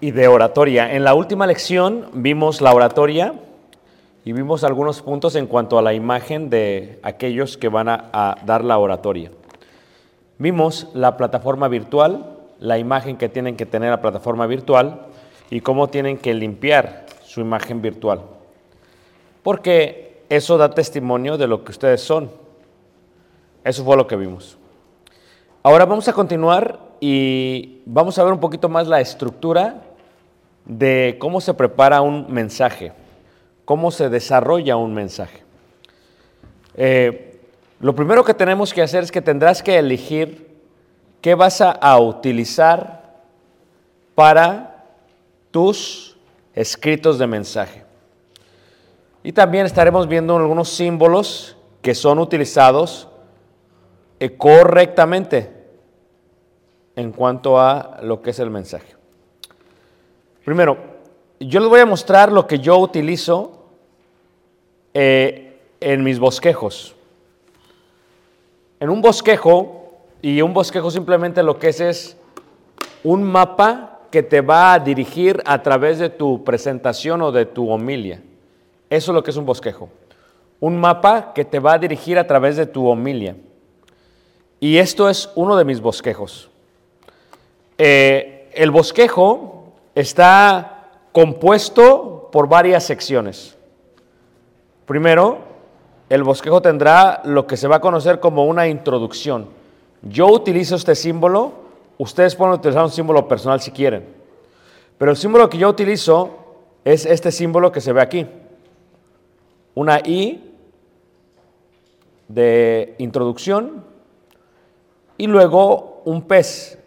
Y de oratoria. En la última lección vimos la oratoria y vimos algunos puntos en cuanto a la imagen de aquellos que van a, a dar la oratoria. Vimos la plataforma virtual, la imagen que tienen que tener la plataforma virtual y cómo tienen que limpiar su imagen virtual. Porque eso da testimonio de lo que ustedes son. Eso fue lo que vimos. Ahora vamos a continuar y vamos a ver un poquito más la estructura de cómo se prepara un mensaje, cómo se desarrolla un mensaje. Eh, lo primero que tenemos que hacer es que tendrás que elegir qué vas a, utilizar para tus escritos de mensaje. Y también estaremos viendo algunos símbolos que son utilizados eh, correctamente en cuanto a lo que es el mensaje. Primero, yo les voy a mostrar lo que yo utilizo eh, en mis bosquejos. En un bosquejo, y un bosquejo simplemente lo que es es un mapa que te va a dirigir a través de tu presentación o de tu homilia. Eso es lo que es un bosquejo. Un mapa que te va a dirigir a través de tu homilia. Y esto es uno de mis bosquejos. Eh, el bosquejo está compuesto por varias secciones. Primero, el bosquejo tendrá lo que se va a conocer como una introducción. Yo utilizo este símbolo, ustedes pueden utilizar un símbolo personal si quieren, pero el símbolo que yo utilizo es este símbolo que se ve aquí. Una I de introducción y luego un pez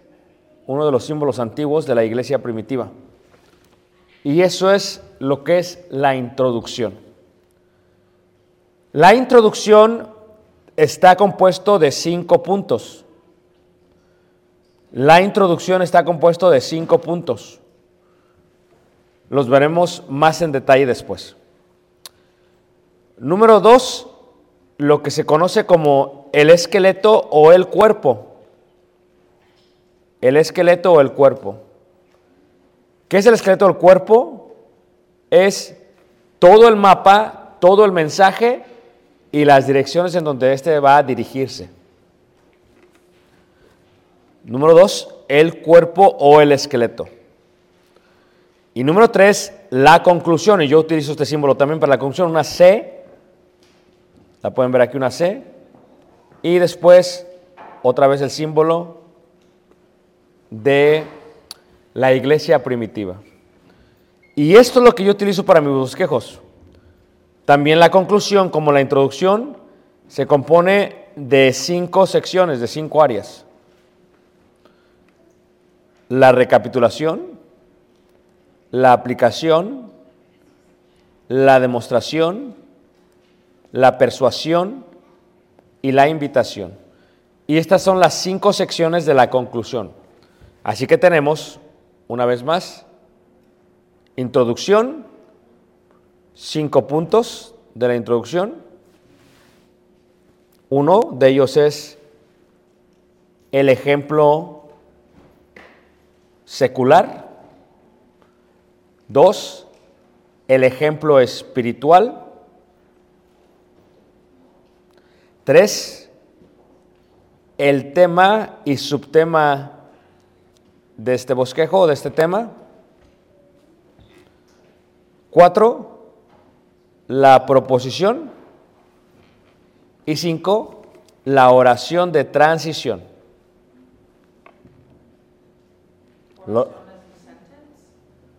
uno de los símbolos antiguos de la iglesia primitiva. Y eso es lo que es la introducción. La introducción está compuesto de cinco puntos. La introducción está compuesto de cinco puntos. Los veremos más en detalle después. Número dos, lo que se conoce como el esqueleto o el cuerpo. El esqueleto o el cuerpo. ¿Qué es el esqueleto o el cuerpo? Es todo el mapa, todo el mensaje y las direcciones en donde éste va a dirigirse. Número dos, el cuerpo o el esqueleto. Y número tres, la conclusión. Y yo utilizo este símbolo también para la conclusión, una C. La pueden ver aquí, una C. Y después, otra vez el símbolo de la iglesia primitiva. Y esto es lo que yo utilizo para mis bosquejos. También la conclusión, como la introducción, se compone de cinco secciones, de cinco áreas. La recapitulación, la aplicación, la demostración, la persuasión y la invitación. Y estas son las cinco secciones de la conclusión. Así que tenemos, una vez más, introducción, cinco puntos de la introducción. Uno de ellos es el ejemplo secular. Dos, el ejemplo espiritual. Tres, el tema y subtema de este bosquejo, de este tema. Cuatro, la proposición. Y cinco, la oración de transición. Lo-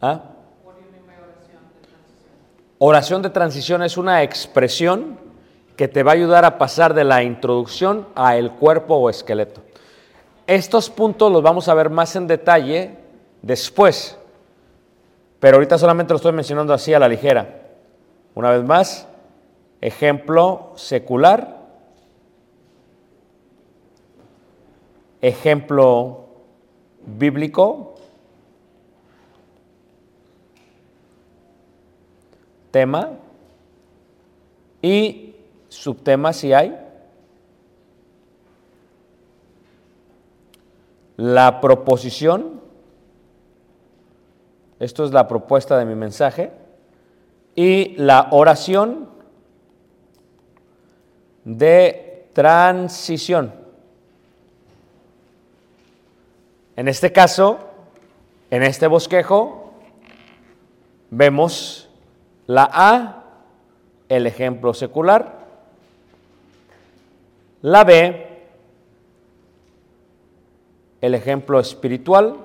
¿Ah? Oración de transición es una expresión que te va a ayudar a pasar de la introducción a el cuerpo o esqueleto. Estos puntos los vamos a ver más en detalle después, pero ahorita solamente lo estoy mencionando así a la ligera. Una vez más, ejemplo secular, ejemplo bíblico, tema y subtema si hay. La proposición, esto es la propuesta de mi mensaje, y la oración de transición. En este caso, en este bosquejo, vemos la A, el ejemplo secular, la B, el ejemplo espiritual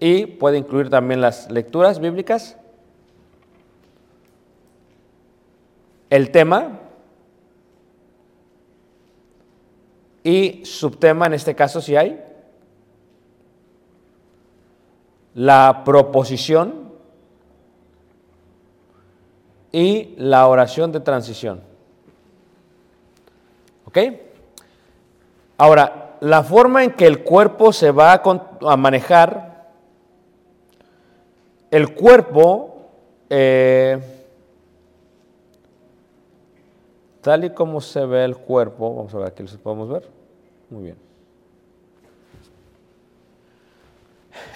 y puede incluir también las lecturas bíblicas, el tema y subtema, en este caso si hay, la proposición y la oración de transición. ¿Ok? Ahora, la forma en que el cuerpo se va a, manejar, el cuerpo, eh, tal y como se ve el cuerpo, vamos a ver aquí, ¿lo podemos ver? Muy bien.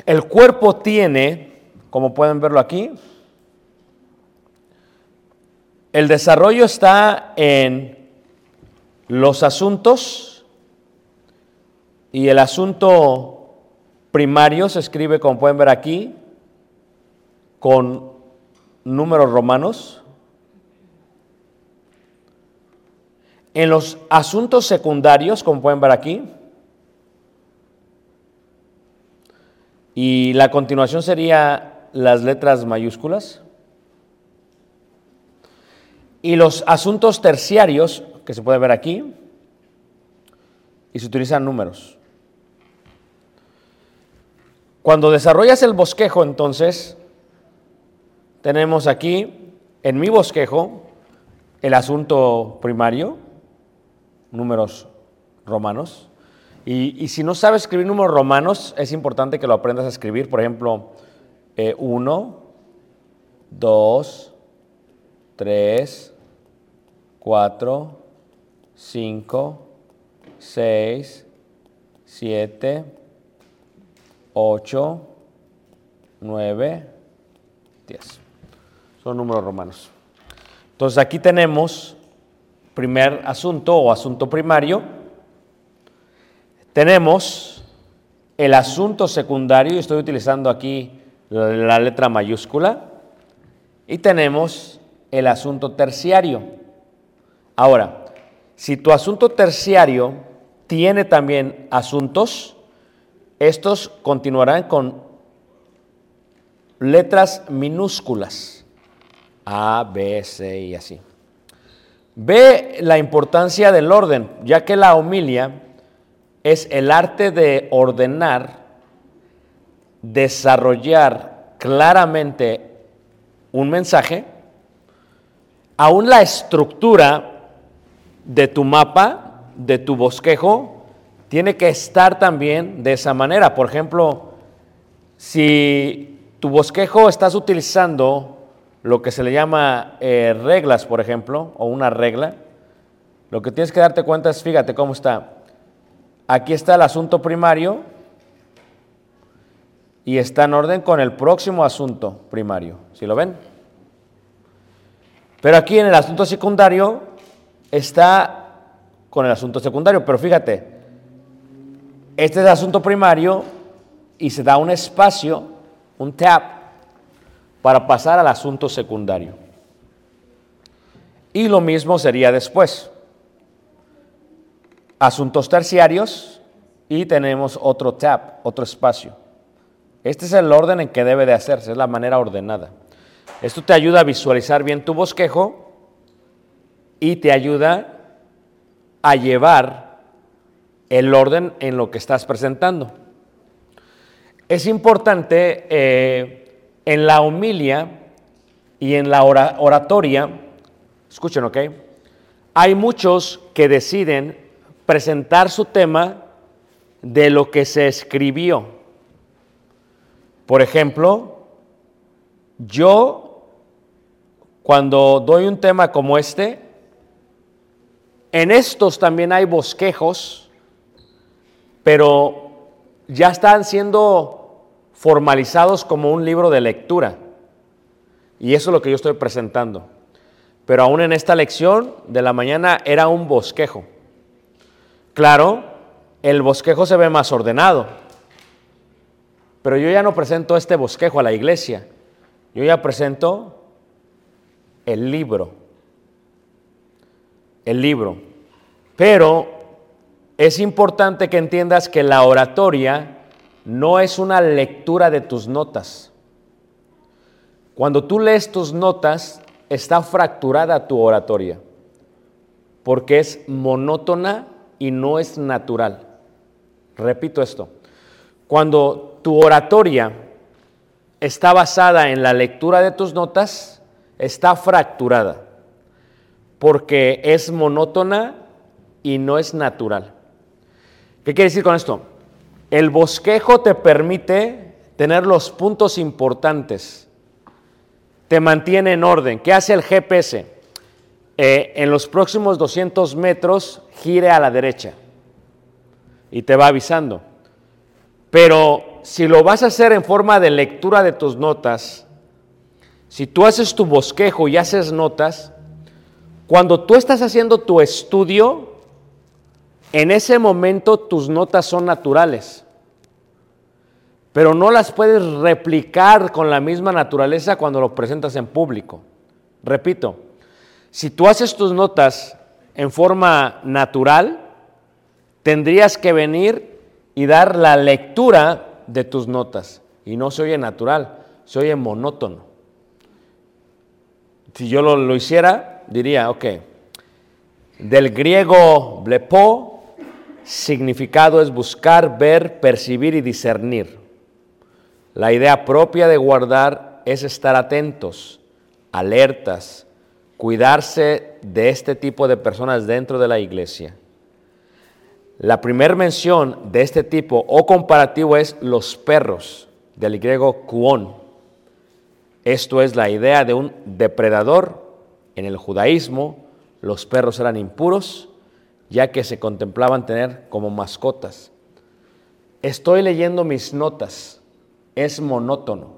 El cuerpo tiene, como pueden verlo aquí, el desarrollo está en los asuntos y el asunto primario se escribe, como pueden ver aquí, con números romanos. En los asuntos secundarios, como pueden ver aquí, y la continuación sería las letras mayúsculas. Y los asuntos terciarios, que se puede ver aquí, y se utilizan números. Cuando desarrollas el bosquejo, entonces, tenemos aquí, en mi bosquejo, el asunto primario, números romanos. Y, y si no sabes escribir números romanos, es importante que lo aprendas a escribir. Por ejemplo, 1, 2, 3, 4, 5, 6, 7, 8, 9, 10. Son números romanos. Entonces aquí tenemos primer asunto o asunto primario. Tenemos el asunto secundario, y estoy utilizando aquí la, la letra mayúscula. Y tenemos el asunto terciario. Ahora, si tu asunto terciario tiene también asuntos, estos continuarán con letras minúsculas. A, B, C y así. Ve la importancia del orden, ya que la homilia es el arte de ordenar, desarrollar claramente un mensaje, aún la estructura de tu mapa, de tu bosquejo, tiene que estar también de esa manera. Por ejemplo, si tu bosquejo estás utilizando lo que se le llama eh, reglas, por ejemplo, o una regla, lo que tienes que darte cuenta es, fíjate cómo está. Aquí está el asunto primario y está en orden con el próximo asunto primario. ¿Sí lo ven? Pero aquí en el asunto secundario está con el asunto secundario. Pero fíjate, este es el asunto primario y se da un espacio, un tap, para pasar al asunto secundario. Y lo mismo sería después. Asuntos terciarios y tenemos otro tap, otro espacio. Este es el orden en que debe de hacerse, es la manera ordenada. Esto te ayuda a visualizar bien tu bosquejo y te ayuda a llevar el orden en lo que estás presentando. Es importante eh, en la homilia y en la oratoria, escuchen, ¿ok? Hay muchos que deciden presentar su tema de lo que se escribió. Por ejemplo, yo cuando doy un tema como este, en estos también hay bosquejos, pero ya están siendo formalizados como un libro de lectura. Y eso es lo que yo estoy presentando. Pero aún en esta lección de la mañana era un bosquejo. Claro, el bosquejo se ve más ordenado. Pero yo ya no presento este bosquejo a la iglesia. Yo ya presento el libro. El libro. Pero es importante que entiendas que la oratoria no es una lectura de tus notas. Cuando tú lees tus notas, está fracturada tu oratoria, porque es monótona y no es natural. Repito esto, cuando tu oratoria está basada en la lectura de tus notas, está fracturada, porque es monótona y no es natural. ¿Qué quiere decir con esto? El bosquejo te permite tener los puntos importantes, te mantiene en orden. ¿Qué hace el GPS? Eh, en los próximos 200 metros gire a la derecha y te va avisando. Pero si lo vas a hacer en forma de lectura de tus notas, si tú haces tu bosquejo y haces notas, cuando tú estás haciendo tu estudio, en ese momento tus notas son naturales, pero no las puedes replicar con la misma naturaleza cuando lo presentas en público. Repito, si tú haces tus notas en forma natural, tendrías que venir y dar la lectura de tus notas. Y no se oye natural, se oye monótono. Si yo lo, hiciera, diría, ok, del griego blepo, significado es buscar, ver, percibir y discernir. La idea propia de guardar es estar atentos, alertas, cuidarse de este tipo de personas dentro de la iglesia. La primera mención de este tipo o comparativo es los perros, del griego kuon. Esto es la idea de un depredador. En el judaísmo, los perros eran impuros, ya que se contemplaban tener como mascotas. Estoy leyendo mis notas. Es monótono,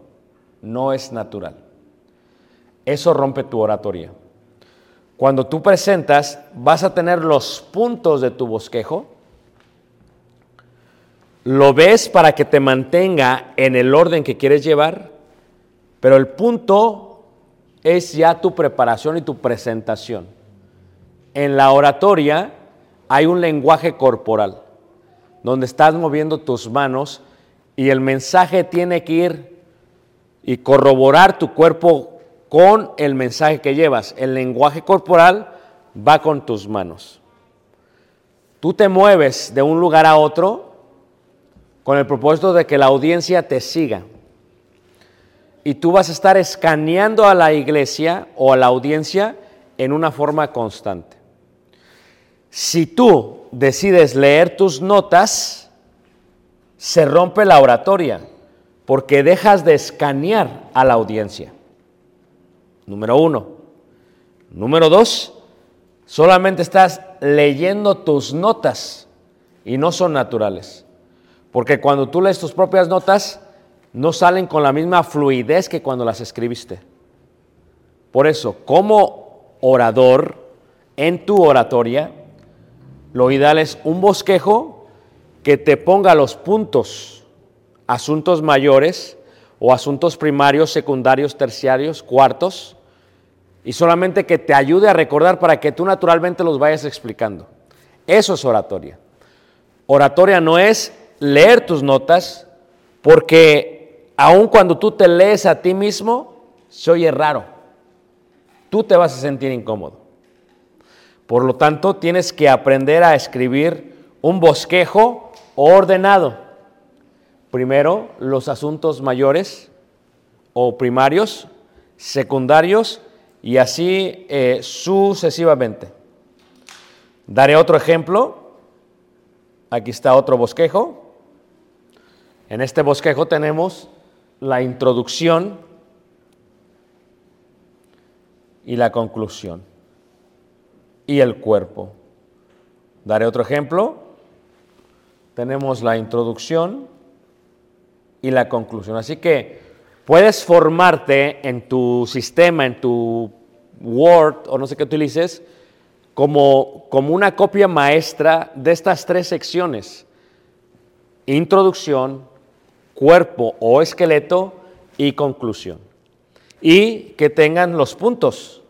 no es natural. Eso rompe tu oratoria. Cuando tú presentas, vas a tener los puntos de tu bosquejo. Lo ves para que te mantenga en el orden que quieres llevar, pero el punto es ya tu preparación y tu presentación. En la oratoria hay un lenguaje corporal, donde estás moviendo tus manos y el mensaje tiene que ir y corroborar tu cuerpo con el mensaje que llevas. El lenguaje corporal va con tus manos. Tú te mueves de un lugar a otro con el propósito de que la audiencia te siga. Y tú vas a estar escaneando a la iglesia o a la audiencia en una forma constante. Si tú decides leer tus notas, se rompe la oratoria porque dejas de escanear a la audiencia. Número uno. Número dos, solamente estás leyendo tus notas y no son naturales. Porque cuando tú lees tus propias notas, no salen con la misma fluidez que cuando las escribiste. Por eso, como orador, en tu oratoria, lo ideal es un bosquejo que te ponga los puntos, asuntos mayores o asuntos primarios, secundarios, terciarios, cuartos, y solamente que te ayude a recordar para que tú naturalmente los vayas explicando. Eso es oratoria. Oratoria no es leer tus notas, porque aun cuando tú te lees a ti mismo, se oye raro. Tú te vas a sentir incómodo. Por lo tanto, tienes que aprender a escribir un bosquejo ordenado. Primero, los asuntos mayores o primarios, secundarios y así eh, sucesivamente. Daré otro ejemplo. Aquí está otro bosquejo. En este bosquejo tenemos la introducción y la conclusión y el cuerpo. Daré otro ejemplo. Tenemos la introducción y la conclusión. Así que puedes formarte en tu sistema, en tu Word o no sé qué utilices, como, como una copia maestra de estas tres secciones. Introducción, cuerpo o esqueleto y conclusión. Y que tengan los puntos.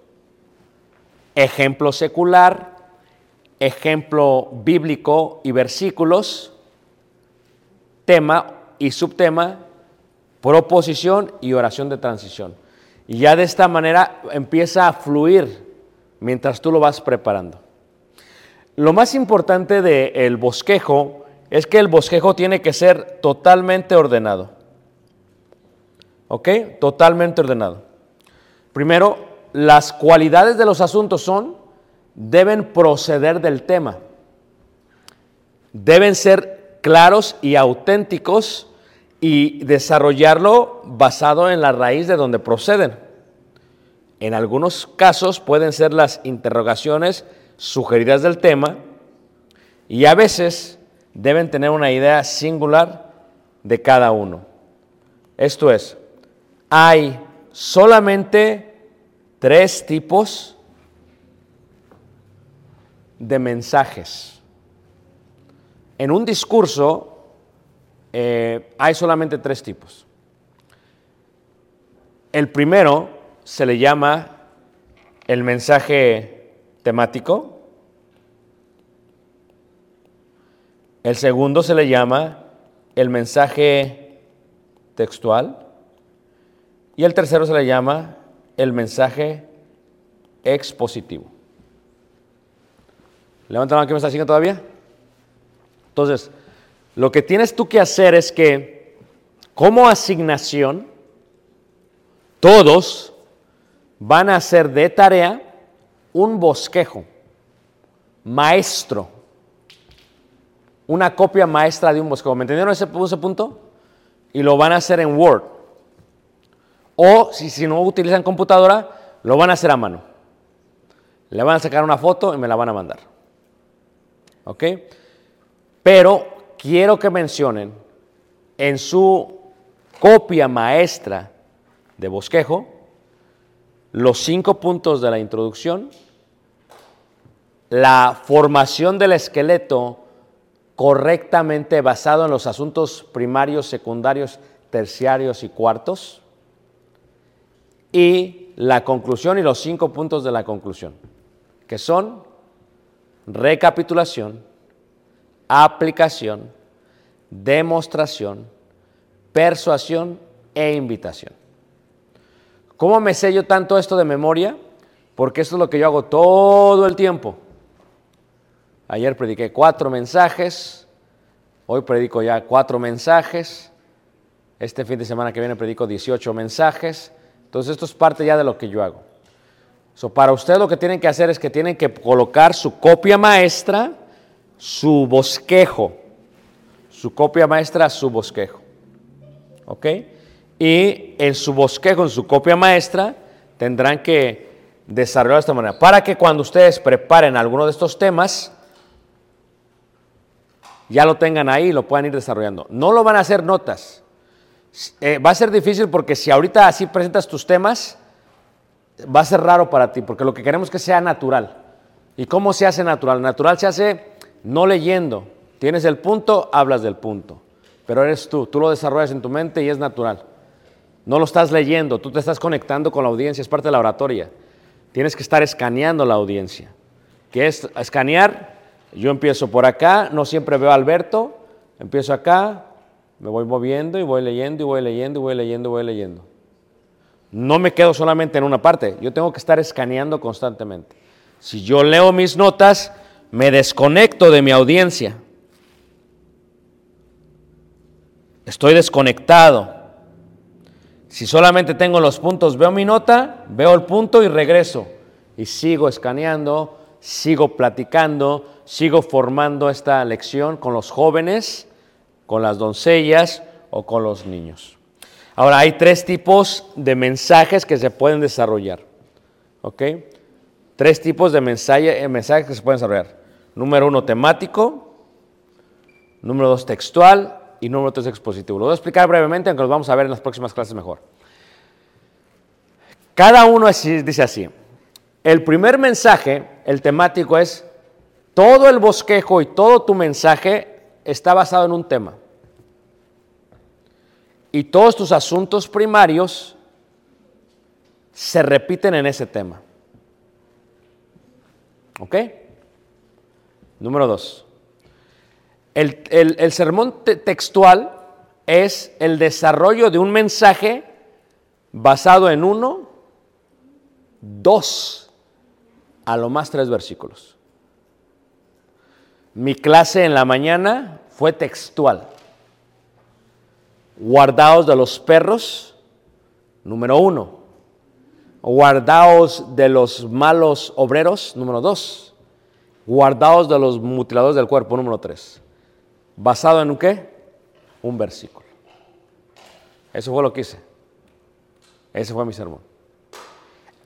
Ejemplo secular, ejemplo bíblico y versículos, tema y subtema, proposición y oración de transición. Y ya de esta manera empieza a fluir mientras tú lo vas preparando. Lo más importante del bosquejo es que el bosquejo tiene que ser totalmente ordenado. ¿Ok? Totalmente ordenado. Primero, las cualidades de los asuntos son, deben proceder del tema. Deben ser claros y auténticos y desarrollarlo basado en la raíz de donde proceden. En algunos casos pueden ser las interrogaciones sugeridas del tema y a veces deben tener una idea singular de cada uno. Esto es, hay solamente tres tipos de mensajes. En un discurso eh, hay solamente tres tipos. El primero se le llama el mensaje temático, El segundo se le llama el mensaje textual. Y el tercero se le llama el mensaje expositivo. Levanta la mano que me está haciendo todavía. Entonces, lo que tienes tú que hacer es que como asignación, todos van a hacer de tarea un bosquejo maestro, una copia maestra de un bosquejo. ¿Me entendieron ese, ese punto? Y lo van a hacer en Word. O si, si no utilizan computadora, lo van a hacer a mano. Le van a sacar una foto y me la van a mandar. ¿Ok? Pero quiero que mencionen en su copia maestra de bosquejo los cinco puntos de la introducción, la formación del esqueleto correctamente basado en los asuntos primarios, secundarios, terciarios y cuartos, y la conclusión y los cinco puntos de la conclusión, que son recapitulación, aplicación, demostración, persuasión e invitación. ¿Cómo me sé yo tanto esto de memoria? Porque esto es lo que yo hago todo el tiempo. Ayer prediqué cuatro mensajes, hoy predico ya cuatro mensajes, este fin de semana que viene predico 18 mensajes, entonces esto es parte ya de lo que yo hago. So, para usted lo que tienen que hacer es que tienen que colocar su copia maestra, su bosquejo, su copia maestra, su bosquejo. ¿Ok? Y en su bosquejo, en su copia maestra, tendrán que desarrollar de esta manera. Para que cuando ustedes preparen alguno de estos temas, ya lo tengan ahí y lo puedan ir desarrollando. No lo van a hacer notas. Eh, va a ser difícil porque si ahorita así presentas tus temas, va a ser raro para ti, porque lo que queremos es que sea natural. ¿Y cómo se hace natural? Natural se hace no leyendo. Tienes el punto, hablas del punto. Pero eres tú, tú lo desarrollas en tu mente y es natural. No lo estás leyendo, tú te estás conectando con la audiencia, es parte de la oratoria. Tienes que estar escaneando la audiencia. ¿Qué es escanear? Yo empiezo por acá, no siempre veo a Alberto, empiezo acá, me voy moviendo y voy leyendo y voy leyendo y voy leyendo y voy leyendo. No me quedo solamente en una parte, yo tengo que estar escaneando constantemente. Si yo leo mis notas, me desconecto de mi audiencia. Estoy desconectado. Si solamente tengo los puntos, veo mi nota, veo el punto y regreso. Y sigo escaneando, sigo platicando, sigo formando esta lección con los jóvenes, con las doncellas o con los niños. Ahora, hay tres tipos de mensajes que se pueden desarrollar. ¿Ok? Tres tipos de mensaje, eh, mensajes que se pueden desarrollar. Número uno, temático. Número dos, textual. Y número tres, expositivo. Lo voy a explicar brevemente, aunque lo vamos a ver en las próximas clases mejor. Cada uno dice así. El primer mensaje, el temático, es todo el bosquejo y todo tu mensaje está basado en un tema. Y todos tus asuntos primarios se repiten en ese tema. ¿Ok? Número dos. El, el- el sermón te- textual es el desarrollo de un mensaje basado en uno, dos, a lo más tres versículos. Mi clase en la mañana fue textual. Guardaos de los perros, número uno. Guardaos de los malos obreros, número dos. Guardaos de los mutiladores del cuerpo, número tres. ¿Basado en un qué? Un versículo. Eso fue lo que hice. Ese fue mi sermón.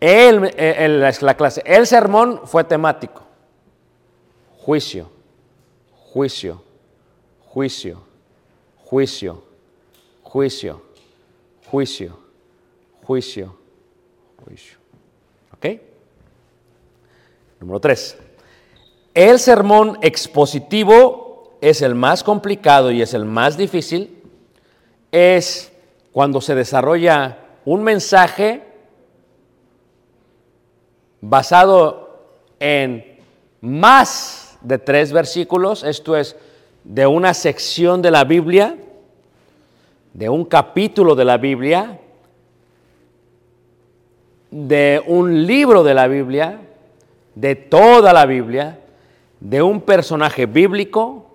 El- la clase. El sermón fue temático. Juicio, juicio, juicio, juicio, juicio, juicio, juicio, juicio. ¿Ok? Número tres. El sermón expositivo es el más complicado y es el más difícil. Es cuando se desarrolla un mensaje basado en más de tres versículos, esto es, de una sección de la Biblia, de un capítulo de la Biblia, de un libro de la Biblia, de toda la Biblia, de un personaje bíblico,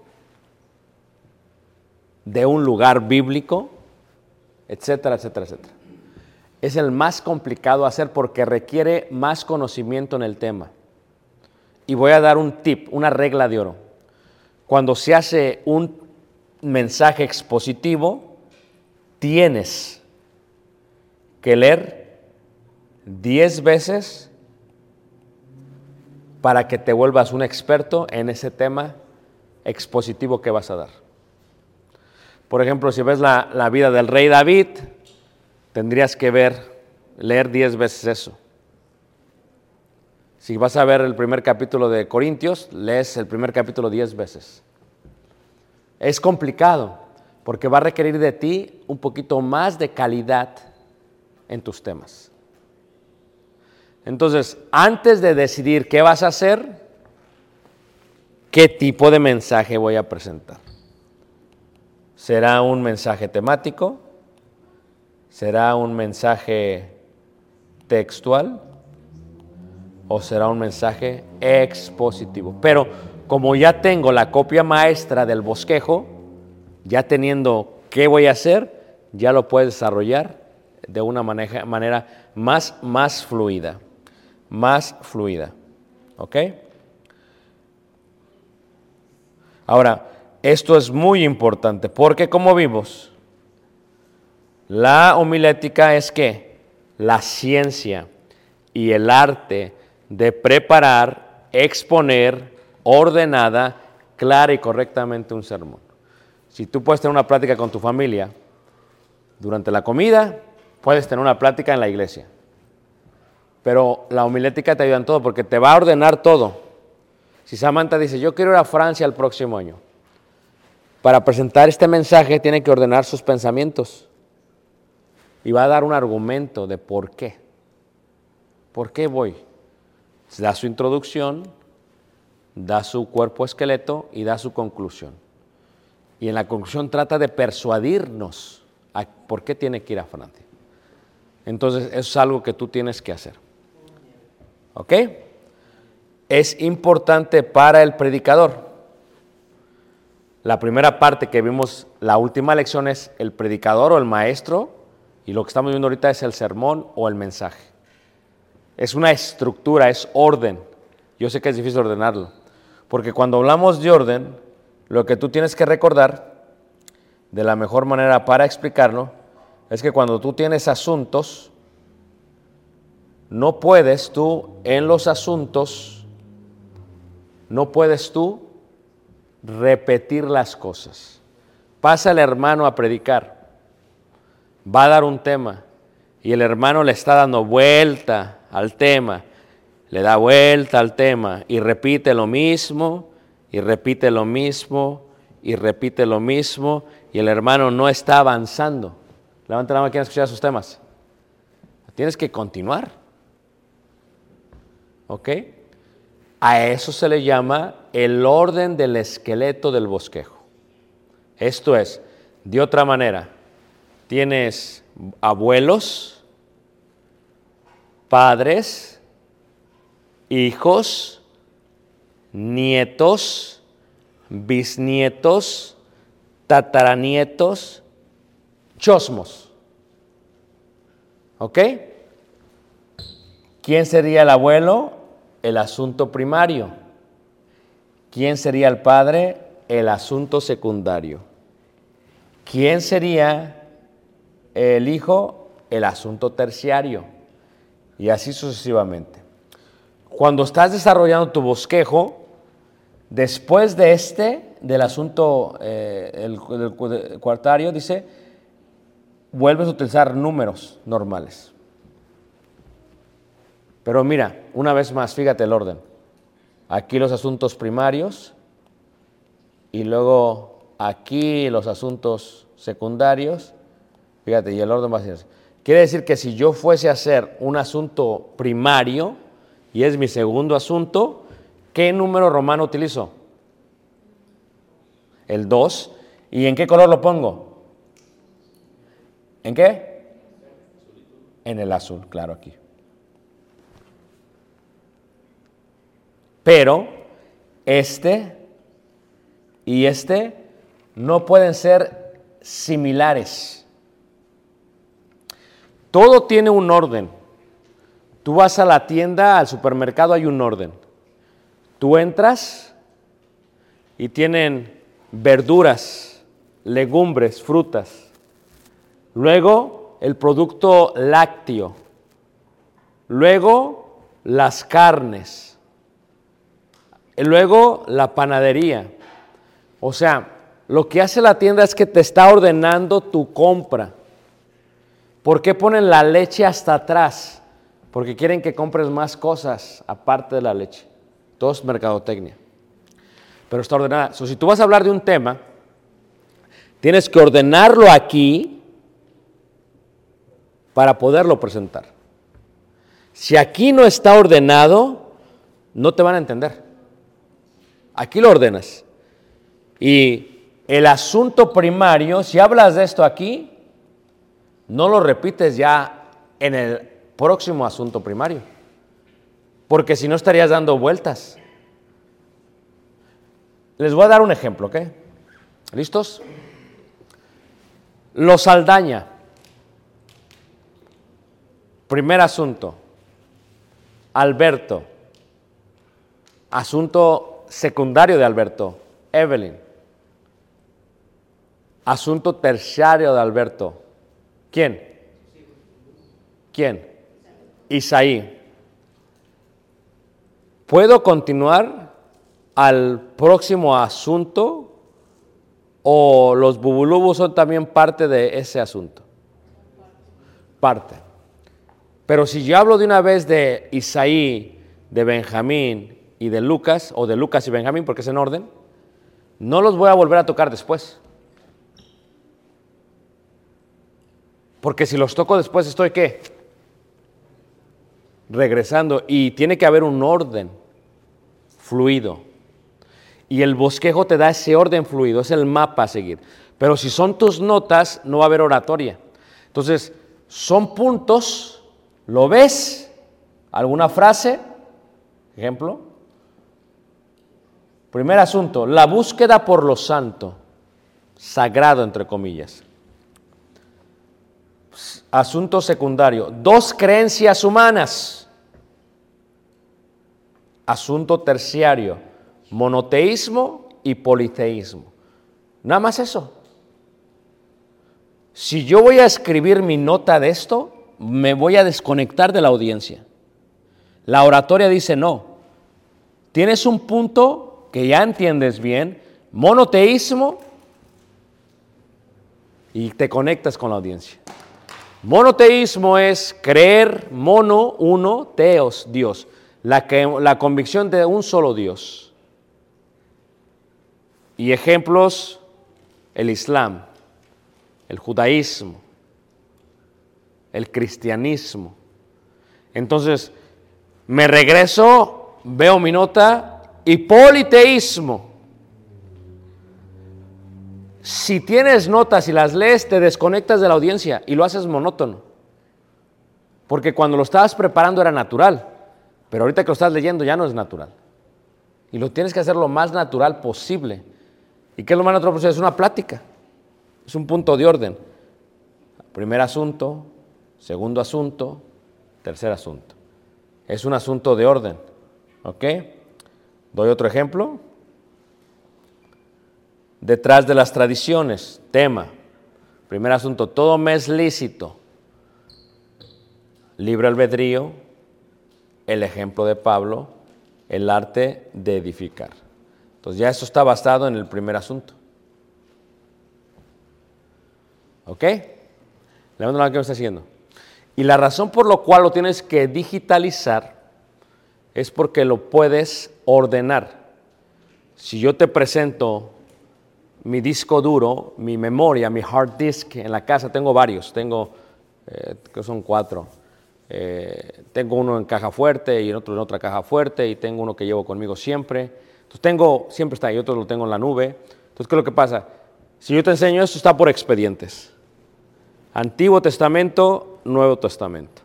de un lugar bíblico, etcétera, etcétera, etcétera. Es el más complicado hacer porque requiere más conocimiento en el tema. Y voy a dar un tip, una regla de oro. Cuando se hace un mensaje expositivo, tienes que leer 10 veces para que te vuelvas un experto en ese tema expositivo que vas a dar. Por ejemplo, si ves la, la vida del rey David, tendrías que ver, leer 10 veces eso. Si vas a ver el primer capítulo de Corintios, lees el primer capítulo 10 veces. Es complicado porque va a requerir de ti un poquito más de calidad en tus temas. Entonces, antes de decidir qué vas a hacer, ¿qué tipo de mensaje voy a presentar? ¿Será un mensaje temático? ¿Será un mensaje textual? ¿O será un mensaje expositivo? Pero como ya tengo la copia maestra del bosquejo, ya teniendo qué voy a hacer, ya lo puedes desarrollar de una maneja- manera más, más fluida, más fluida. ¿Ok? Ahora, esto es muy importante porque como vimos, la homilética es que la ciencia y el arte de preparar, exponer ordenada, clara y correctamente un sermón. Si tú puedes tener una plática con tu familia durante la comida, puedes tener una plática en la iglesia. Pero la homilética te ayuda en todo porque te va a ordenar todo. Si Samantha dice, yo quiero ir a Francia el próximo año, para presentar este mensaje tiene que ordenar sus pensamientos y va a dar un argumento de por qué. ¿Por qué voy? Da su introducción, da su cuerpo esqueleto y da su conclusión. Y en la conclusión trata de persuadirnos por qué tiene que ir a Francia. Entonces, eso es algo que tú tienes que hacer. ¿Ok? Es importante para el predicador. La primera parte que vimos, la última lección es el predicador o el maestro, y lo que estamos viendo ahorita es el sermón o el mensaje. Es una estructura, es orden. Yo sé que es difícil ordenarlo, porque cuando hablamos de orden, lo que tú tienes que recordar de la mejor manera para explicarlo es que cuando tú tienes asuntos, no puedes tú en los asuntos, no puedes tú repetir las cosas. Pasa el hermano a predicar, va a dar un tema y el hermano le está dando vuelta al tema, le da vuelta al tema y repite lo mismo y repite lo mismo y repite lo mismo y el hermano no está avanzando. Levanta la mano quien escuchar sus temas. Tienes que continuar. ¿Ok? A eso se le llama el orden del esqueleto del bosquejo. Esto es, de otra manera, tienes abuelos, padres, hijos, nietos, bisnietos, tataranietos, chosmos. ¿Ok? ¿Quién sería el abuelo? El asunto primario. ¿Quién sería el padre? El asunto secundario. ¿Quién sería el hijo? El asunto terciario. Y así sucesivamente. Cuando estás desarrollando tu bosquejo, después de este, del asunto eh, el, cuartario, dice, vuelves a utilizar números normales. Pero mira, una vez más, fíjate el orden. Aquí los asuntos primarios y luego aquí los asuntos secundarios. Fíjate, y el orden va a ser. Quiere decir que si yo fuese a hacer un asunto primario y es mi segundo asunto, ¿qué número romano utilizo? El 2. ¿Y en qué color lo pongo? ¿En qué? En el azul, claro, aquí. Pero este y este no pueden ser similares. Todo tiene un orden. Tú vas a la tienda, al supermercado, hay un orden. Tú entras y tienen verduras, legumbres, frutas. Luego el producto lácteo. Luego las carnes. Luego la panadería. O sea, lo que hace la tienda es que te está ordenando tu compra. ¿Por qué ponen la leche hasta atrás? Porque quieren que compres más cosas aparte de la leche. Todo es mercadotecnia. Pero está ordenada. Si tú vas a hablar de un tema, tienes que ordenarlo aquí para poderlo presentar. Si aquí no está ordenado, no te van a entender. Aquí lo ordenas. Y el asunto primario, si hablas de esto aquí, no lo repites ya en el próximo asunto primario. Porque si no estarías dando vueltas. Les voy a dar un ejemplo, ¿ok? ¿Listos? Los Saldaña. Primer asunto. Alberto. Asunto secundario de Alberto. Evelyn. Asunto terciario de Alberto. ¿Quién? ¿Quién? Isaí. ¿Puedo continuar al próximo asunto o los bubulubus son también parte de ese asunto? Parte. Pero si yo hablo de una vez de Isaí, de Benjamín y de Lucas, o de Lucas y Benjamín, porque es en orden, no los voy a volver a tocar después. Porque si los toco después estoy qué? Regresando. Y tiene que haber un orden fluido. Y el bosquejo te da ese orden fluido, es el mapa a seguir. Pero si son tus notas, no va a haber oratoria. Entonces, son puntos, lo ves, alguna frase, ejemplo. Primer asunto, la búsqueda por lo santo, sagrado entre comillas. Asunto secundario, dos creencias humanas. Asunto terciario, monoteísmo y politeísmo. Nada más eso. Si yo voy a escribir mi nota de esto, me voy a desconectar de la audiencia. La oratoria dice no. Tienes un punto que ya entiendes bien, monoteísmo, y te conectas con la audiencia. Monoteísmo es creer, mono, uno, teos, Dios. La, que, la convicción de un solo Dios. Y ejemplos, el Islam, el judaísmo, el cristianismo. Entonces, me regreso, veo mi nota, y politeísmo. Si tienes notas y las lees, te desconectas de la audiencia y lo haces monótono. Porque cuando lo estabas preparando era natural, pero ahorita que lo estás leyendo ya no es natural. Y lo tienes que hacer lo más natural posible. ¿Y qué es lo más natural posible? Es una plática. Es un punto de orden. Primer asunto, segundo asunto, tercer asunto. Es un asunto de orden. ¿Ok? Doy otro ejemplo. Detrás de las tradiciones, tema. Primer asunto, todo me es lícito. Libre albedrío, el ejemplo de Pablo, el arte de edificar. Entonces ya eso está basado en el primer asunto. ¿Ok? La mano que me está haciendo. Y la razón por la cual lo tienes que digitalizar es porque lo puedes ordenar. Si yo te presento mi disco duro, mi memoria, mi hard disk en la casa, tengo varios, tengo, eh, que son cuatro. Eh, tengo uno en caja fuerte y otro en otra caja fuerte y tengo uno que llevo conmigo siempre. Entonces tengo, siempre está ahí, otro lo tengo en la nube. Entonces, ¿qué es lo que pasa? Si yo te enseño esto, está por expedientes. Antiguo Testamento, Nuevo Testamento.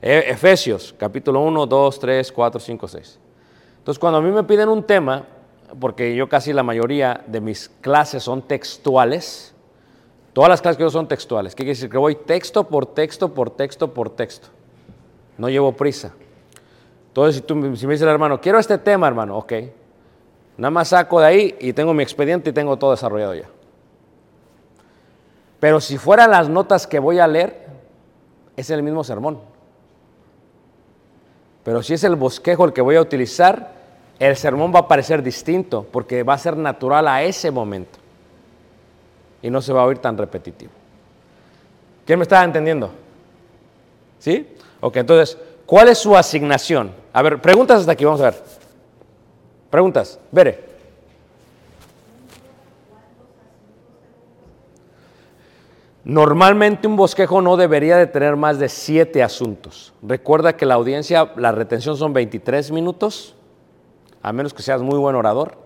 E- Efesios, capítulo 1, 2, 3, 4, 5, 6. Entonces, cuando a mí me piden un tema, porque yo casi la mayoría de mis clases son textuales, Todas las clases que yo son textuales. ¿Qué quiere decir? Que voy texto por texto, por texto, por texto. No llevo prisa. Entonces, si, tú, si me dice el hermano, quiero este tema, hermano, ok. Nada más saco de ahí y tengo mi expediente y tengo todo desarrollado ya. Pero si fueran las notas que voy a leer, es el mismo sermón. Pero si es el bosquejo el que voy a utilizar, el sermón va a parecer distinto porque va a ser natural a ese momento. Y no se va a oír tan repetitivo. ¿Quién me está entendiendo? ¿Sí? Ok, entonces, ¿cuál es su asignación? A ver, preguntas hasta aquí, vamos a ver. Preguntas, Vere. Normalmente un bosquejo no debería de tener más de siete asuntos. Recuerda que la audiencia, la retención son 23 minutos, a menos que seas muy buen orador.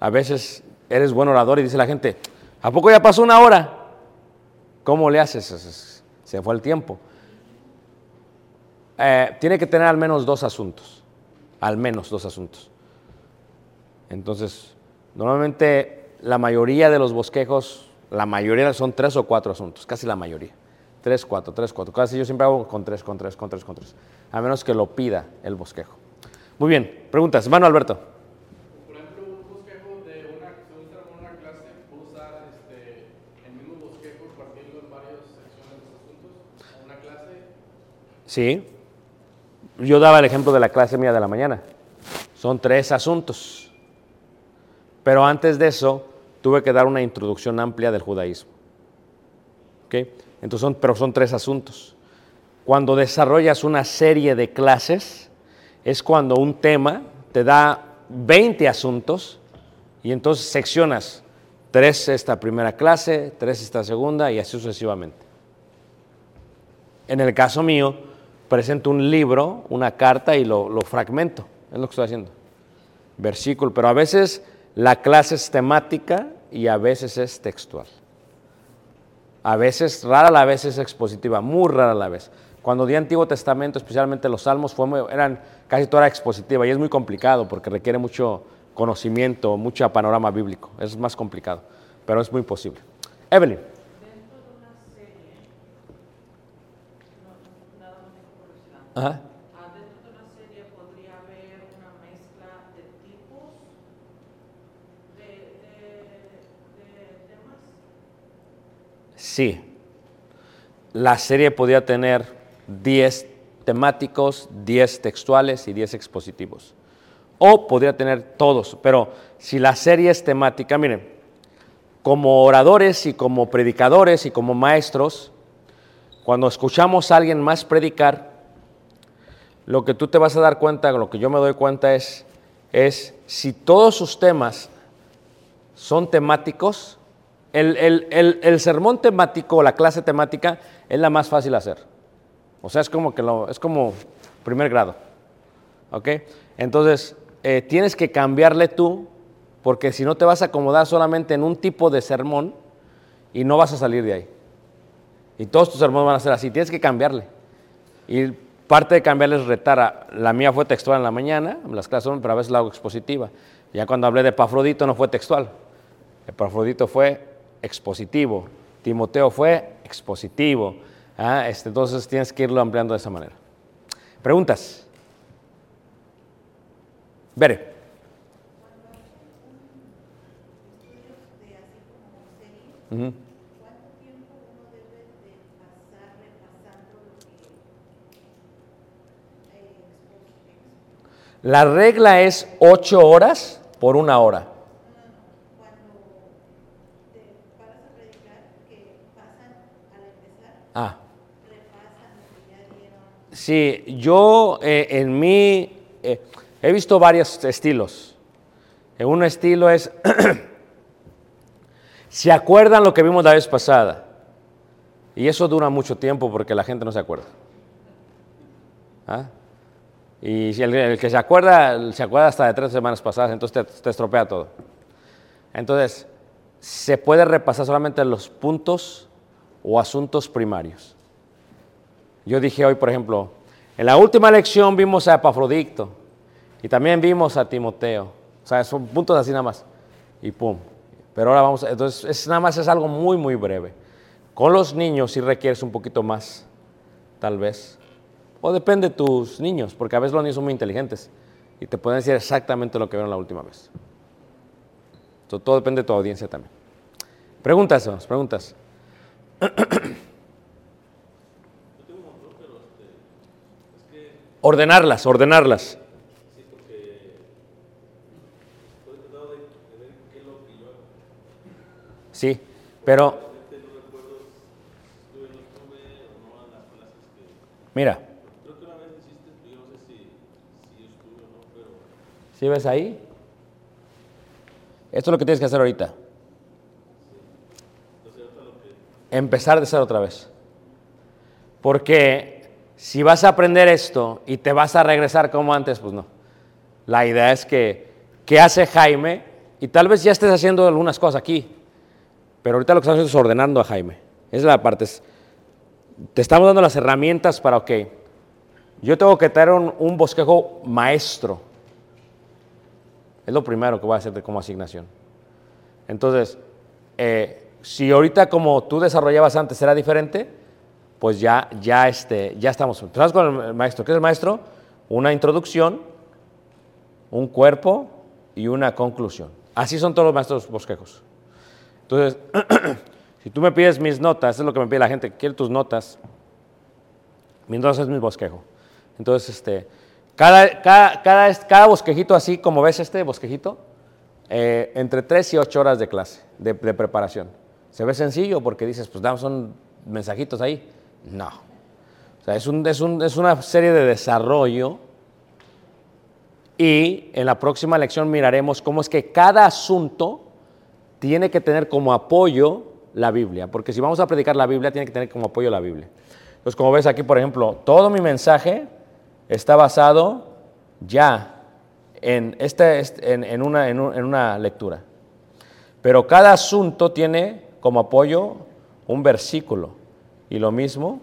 A veces eres buen orador y dice la gente, ¿a poco ya pasó una hora? ¿Cómo le haces? Se fue el tiempo. Eh, tiene que tener al menos dos asuntos, al menos dos asuntos. Entonces, normalmente la mayoría de los bosquejos la mayoría son tres o cuatro asuntos, casi la mayoría. Tres, cuatro, tres, cuatro. Casi yo siempre hago con tres, con tres, con tres, con tres. A menos que lo pida el bosquejo. Muy bien, preguntas. Mano Alberto. Por ejemplo, un bosquejo de una, una clase, ¿puedo usar este, el mismo bosquejo y partirlo en varias secciones de los asuntos? ¿O una clase? Sí. Yo daba el ejemplo de la clase mía de la mañana. Son tres asuntos. Pero antes de eso, tuve que dar una introducción amplia del judaísmo. ¿Ok? Entonces son, pero son tres asuntos. Cuando desarrollas una serie de clases, es cuando un tema te da 20 asuntos y entonces seccionas tres esta primera clase, tres esta segunda y así sucesivamente. En el caso mío, presento un libro, una carta y lo, fragmento. Es lo que estoy haciendo. Versículo, pero a veces la clase es temática y a veces es textual. A veces, rara la vez es expositiva, muy rara la vez. Cuando di Antiguo Testamento, especialmente los salmos, fue muy- eran casi toda expositiva y es muy complicado porque requiere mucho conocimiento, mucho panorama bíblico. Es más complicado, pero es muy posible. Evelyn. Ajá. Adentro de una serie podría haber una mezcla de tipos de, de- de temas. Sí. La serie podía tener 10 temáticos, 10 textuales y 10 expositivos. O podría tener todos, pero si la serie es temática, miren, como oradores y como predicadores y como maestros, cuando escuchamos a alguien más predicar, lo que tú te vas a dar cuenta, lo que yo me doy cuenta es, es si todos sus temas son temáticos, el, el- el- el sermón temático o la clase temática es la más fácil de hacer. O sea, es como que lo, es como primer grado. ¿Ok? Entonces, eh, tienes que cambiarle tú, porque si no te vas a acomodar solamente en un tipo de sermón y no vas a salir de ahí. Y todos tus sermones van a ser así, tienes que cambiarle. Y parte de cambiarle es retar. a- la mía fue textual en la mañana, las clases son, pero a veces la hago expositiva. Ya cuando hablé de Epafrodito no fue textual. Epafrodito fue expositivo. Timoteo fue expositivo. Ah, este, entonces tienes que irlo ampliando de esa manera. Preguntas. Bere. Ujú. ¿Cuánto tiempo uno debe de pasar repasando lo que eh, expus- ex- La regla es ocho horas por una hora. cuando te paras a predicar que pasan al empezar, Ah. repasan lo que ya dieron? Sí, yo eh, en mí eh, he visto varios estilos. En un estilo es, ¿se acuerdan lo que vimos la vez pasada? Y eso dura mucho tiempo porque la gente no se acuerda. ¿Ah? Y el, el que se acuerda, se acuerda hasta de tres semanas pasadas, entonces te estropea todo. Entonces, se puede repasar solamente los puntos o asuntos primarios. Yo dije hoy, por ejemplo, en la última lección vimos a Epafrodito y también vimos a Timoteo. O sea, son puntos así nada más. Y pum. Pero ahora vamos, a- entonces es, nada más es algo muy, muy breve. Con los niños sí requieres un poquito más, tal vez. O depende de tus niños, porque a veces los niños son muy inteligentes y te pueden decir exactamente lo que vieron la última vez. Entonces, todo depende de tu audiencia también. Preguntas, preguntas. Ordenarlas, ordenarlas. Sí, pero... Mira. ¿Sí ves ahí? Esto es lo que tienes que hacer ahorita. Empezar de cero otra vez. Porque si vas a aprender esto y te vas a regresar como antes, pues no. La idea es que, ¿qué hace Jaime? Y tal vez ya estés haciendo algunas cosas aquí, pero ahorita lo que estamos haciendo es ordenando a Jaime. Es la parte. te estamos dando las herramientas para, ok, yo tengo que traer un, un bosquejo maestro. Es lo primero que voy a hacer como asignación. Entonces, eh, si ahorita como tú desarrollabas antes era diferente, pues ya, ya, este, ya estamos. Empezamos con el maestro. ¿Qué es el maestro? Una introducción, un cuerpo y una conclusión. Así son todos los maestros bosquejos. Entonces, si tú me pides mis notas, es lo que me pide la gente, quiero tus notas. Mis notas es mi bosquejo. Entonces, este, cada, cada, cada, cada bosquejito así, como ves este bosquejito, eh, entre 3 y 8 horas de clase, de, de preparación. Se ve sencillo porque dices, pues damos son mensajitos ahí. No. O sea, es, un- es un- es una serie de desarrollo y en la próxima lección miraremos cómo es que cada asunto tiene que tener como apoyo la Biblia, porque si vamos a predicar la Biblia, tiene que tener como apoyo la Biblia. Entonces, como ves aquí, por ejemplo, todo mi mensaje está basado ya en, este, este- en, en una, en un- en una lectura. Pero cada asunto tiene como apoyo un versículo. Y lo mismo,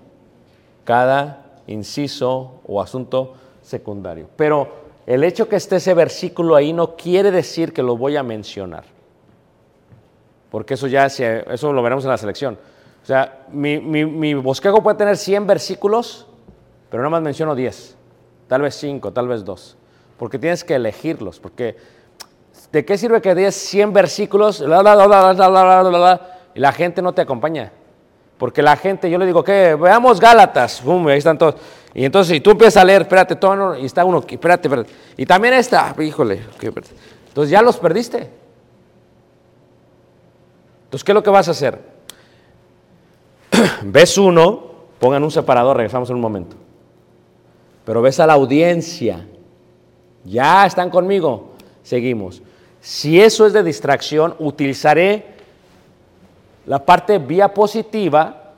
cada inciso o asunto secundario. Pero el hecho que esté ese versículo ahí no quiere decir que lo voy a mencionar. Porque eso ya, se, eso lo veremos en la selección. O sea, mi, mi, mi bosquejo puede tener 100 versículos, pero nada más menciono 10. Tal vez 5, tal vez 2. Porque tienes que elegirlos. Porque ¿de qué sirve que 10, 100 versículos, la, la, la, y la gente no te acompaña? Porque la gente, yo le digo, ¿qué? Veamos Gálatas. Bum, ahí están todos. Y entonces, si tú empiezas a leer, espérate, todo, y está uno, espérate, espérate. Y también esta, híjole. Entonces ya los perdiste. Entonces, ¿qué es lo que vas a hacer? ves uno, pongan un separador, regresamos en un momento. Pero ves a la audiencia, ya están conmigo, seguimos. Si eso es de distracción, utilizaré la parte vía positiva,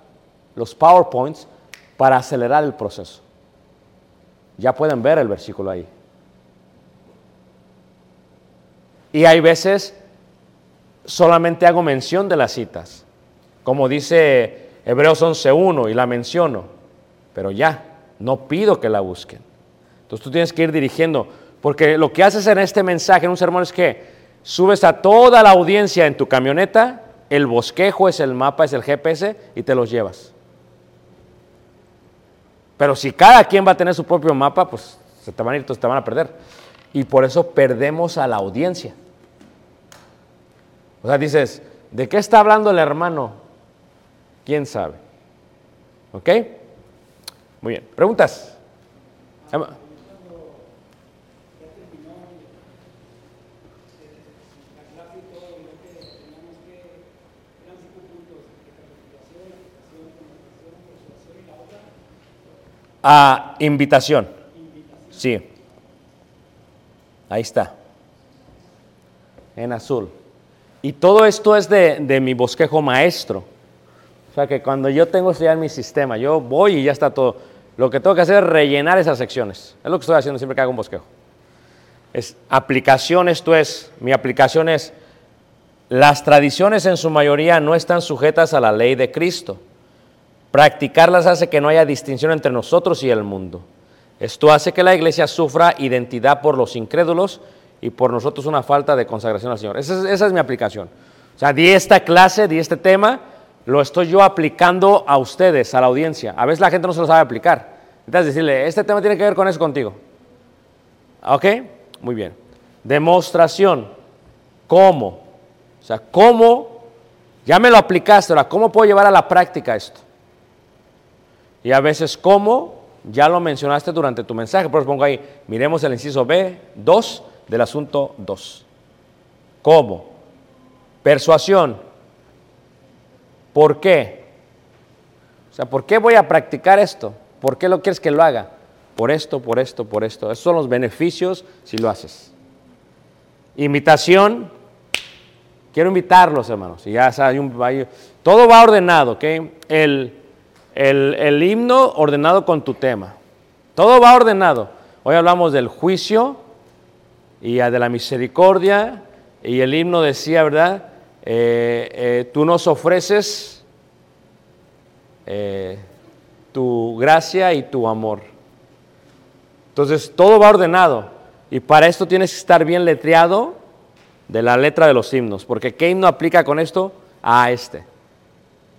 los PowerPoints, para acelerar el proceso. Ya pueden ver el versículo ahí. Y hay veces solamente hago mención de las citas, como dice Hebreos 11.1 y la menciono, pero ya, no pido que la busquen. Entonces tú tienes que ir dirigiendo, porque lo que haces en este mensaje, en un sermón, es que subes a toda la audiencia en tu camioneta, el bosquejo es el mapa, es el GPS, y te los llevas. Pero si cada quien va a tener su propio mapa, pues se te van a ir, te van a perder. Y por eso perdemos a la audiencia. O sea, dices, ¿de qué está hablando el hermano? ¿Quién sabe? ¿Ok? Muy bien. ¿Preguntas? Ah, invitación. Sí. Ahí está. En azul. Y todo esto es de, de mi bosquejo maestro. O sea que cuando yo tengo esto ya en mi sistema, yo voy y ya está todo. Lo que tengo que hacer es rellenar esas secciones. Es lo que estoy haciendo siempre que hago un bosquejo. Es aplicación, esto es, mi aplicación es, las tradiciones en su mayoría no están sujetas a la ley de Cristo. Practicarlas hace que no haya distinción entre nosotros y el mundo. Esto hace que la iglesia sufra identidad por los incrédulos y por nosotros una falta de consagración al Señor. Esa es, mi aplicación. O sea, di esta clase, di este tema, lo estoy yo aplicando a ustedes, a la audiencia. A veces la gente no se lo sabe aplicar. Entonces decirle, este tema tiene que ver con eso contigo. ¿Ok? Muy bien. Demostración. ¿Cómo? O sea, ¿cómo? Ya me lo aplicaste, ahora, ¿cómo puedo llevar a la práctica esto? Y a veces, ¿cómo? Ya lo mencionaste durante tu mensaje, por eso pongo ahí, miremos el inciso B, 2 del asunto 2. ¿Cómo? Persuasión. ¿Por qué? O sea, ¿por qué voy a practicar esto? ¿Por qué lo quieres que lo haga? Por esto, por esto, por esto. Esos son los beneficios si lo haces. Invitación. Quiero invitarlos, hermanos. Y ya hay- todo va ordenado, ¿ok? El, el, himno ordenado con tu tema. Todo va ordenado. Hoy hablamos del juicio y de la misericordia. Y el himno decía, ¿verdad? Eh, eh, tú nos ofreces eh, tu gracia y tu amor. Entonces, todo va ordenado. Y para esto tienes que estar bien letreado de la letra de los himnos. Porque ¿qué himno aplica con esto? A este.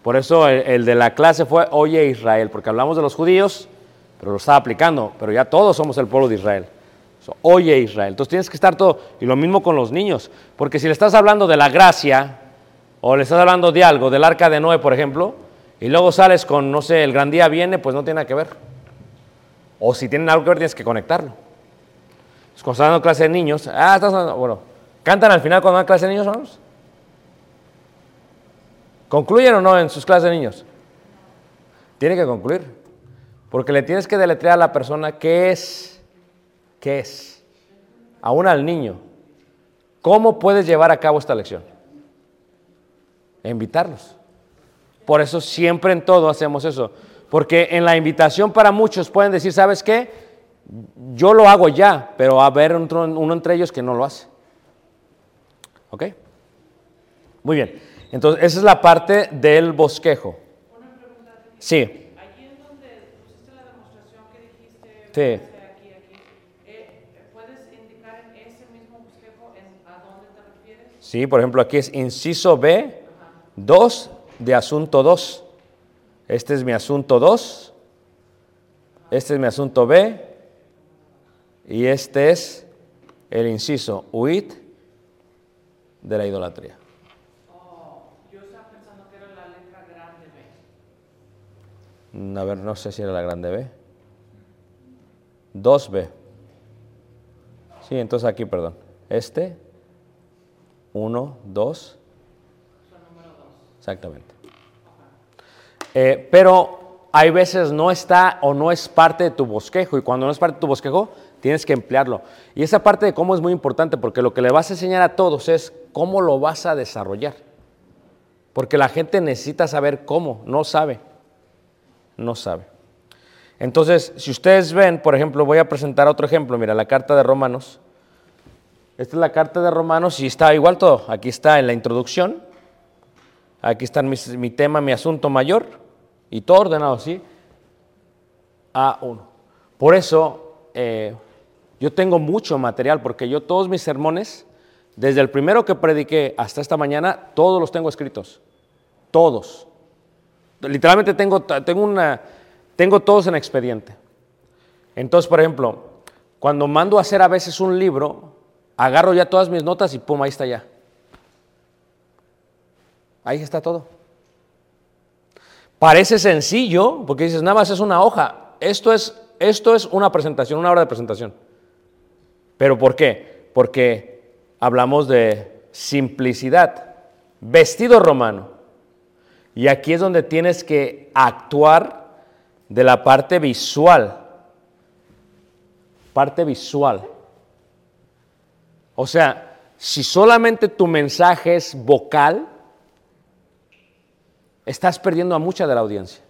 Por eso el, de la clase fue Oye Israel. Porque hablamos de los judíos, pero lo estaba aplicando. Pero ya todos somos el pueblo de Israel. Oye Israel. Entonces tienes que estar todo. Y lo mismo con los niños. Porque si le estás hablando de la gracia, o le estás hablando de algo, del arca de Noé, por ejemplo, y luego sales con, no sé, el gran día viene, pues no tiene nada que ver. O si tienen algo que ver, tienes que conectarlo. Pues cuando estás dando clase de niños, ah, estás dando, bueno, ¿cantan al final cuando dan clase de niños, hermanos? ¿Concluyen o no en sus clases de niños? Tiene que concluir. Porque le tienes que deletrear a la persona qué es, qué es, aún al niño. ¿Cómo puedes llevar a cabo esta lección? Invitarlos. Por eso siempre en todo hacemos eso. Porque en la invitación para muchos pueden decir, ¿sabes qué? Yo lo hago ya, pero a uno entre ellos que no lo hace. ¿Ok? Muy bien. Entonces, esa es la parte del bosquejo. Sí, Allí en donde pusiste la demostración que dijiste, Sí. aquí, aquí, ¿puedes indicar en ese mismo bosquejo en a dónde te refieres? sí, por ejemplo, aquí es inciso B, 2 de asunto 2. Este es mi asunto 2. Este es mi asunto B. Y este es el inciso, huid de la idolatría. Yo estaba pensando que era la letra grande B. Mm, A ver, no sé si era la grande B. 2B. Sí, entonces aquí, perdón. Este, 1, 2. Exactamente. Eh, pero hay veces no está o no es parte de tu bosquejo y cuando no es parte de tu bosquejo tienes que emplearlo. Y esa parte de cómo es muy importante porque lo que le vas a enseñar a todos es cómo lo vas a desarrollar. Porque la gente necesita saber cómo, no sabe no sabe. Entonces, si ustedes ven, por ejemplo, voy a presentar otro ejemplo, mira, la carta de Romanos. Esta es la carta de Romanos y está igual todo. Aquí está en la introducción, aquí está mi, tema, mi asunto mayor, y todo ordenado así, A1. Por eso, eh, yo tengo mucho material, porque yo todos mis sermones, desde el primero que prediqué hasta esta mañana, todos los tengo escritos. Todos. Literalmente tengo, tengo, una, tengo todos en expediente. Entonces, por ejemplo, cuando mando a hacer a veces un libro, agarro ya todas mis notas y pum, ahí está ya. Ahí está todo. Parece sencillo, porque dices, nada más es una hoja. Esto es, esto es una presentación, una hora de presentación. ¿Pero por qué? Porque hablamos de simplicidad. Vestido romano. Y aquí es donde tienes que actuar de la parte visual. Parte visual. O sea, si solamente tu mensaje es vocal, estás perdiendo a mucha de la audiencia.